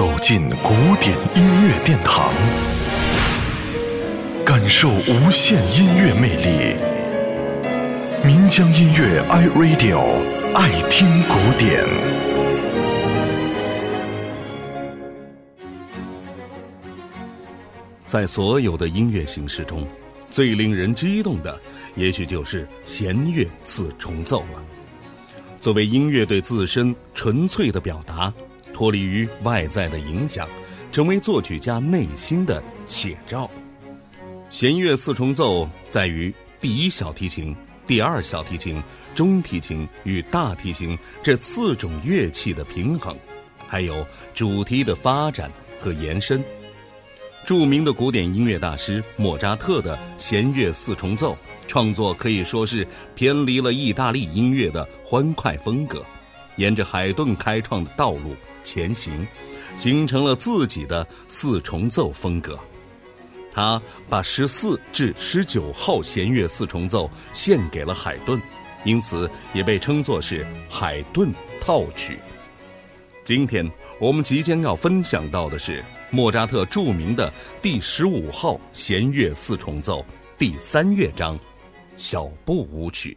走进古典音乐殿堂，感受无限音乐魅力。民江音乐 iRadio 爱听古典。在所有的音乐形式中，最令人激动的，也许就是弦乐四重奏了。作为音乐对自身纯粹的表达。脱离于外在的影响，成为作曲家内心的写照。弦乐四重奏在于第一小提琴、第二小提琴、中提琴与大提琴这四种乐器的平衡，还有主题的发展和延伸。著名的古典音乐大师莫扎特的弦乐四重奏创作可以说是偏离了意大利音乐的欢快风格，沿着海顿开创的道路。前行，形成了自己的四重奏风格。他把十四至十九号弦乐四重奏献给了海顿，因此也被称作是海顿套曲。今天我们即将要分享到的是莫扎特著名的第十五号弦乐四重奏第三乐章小步舞曲。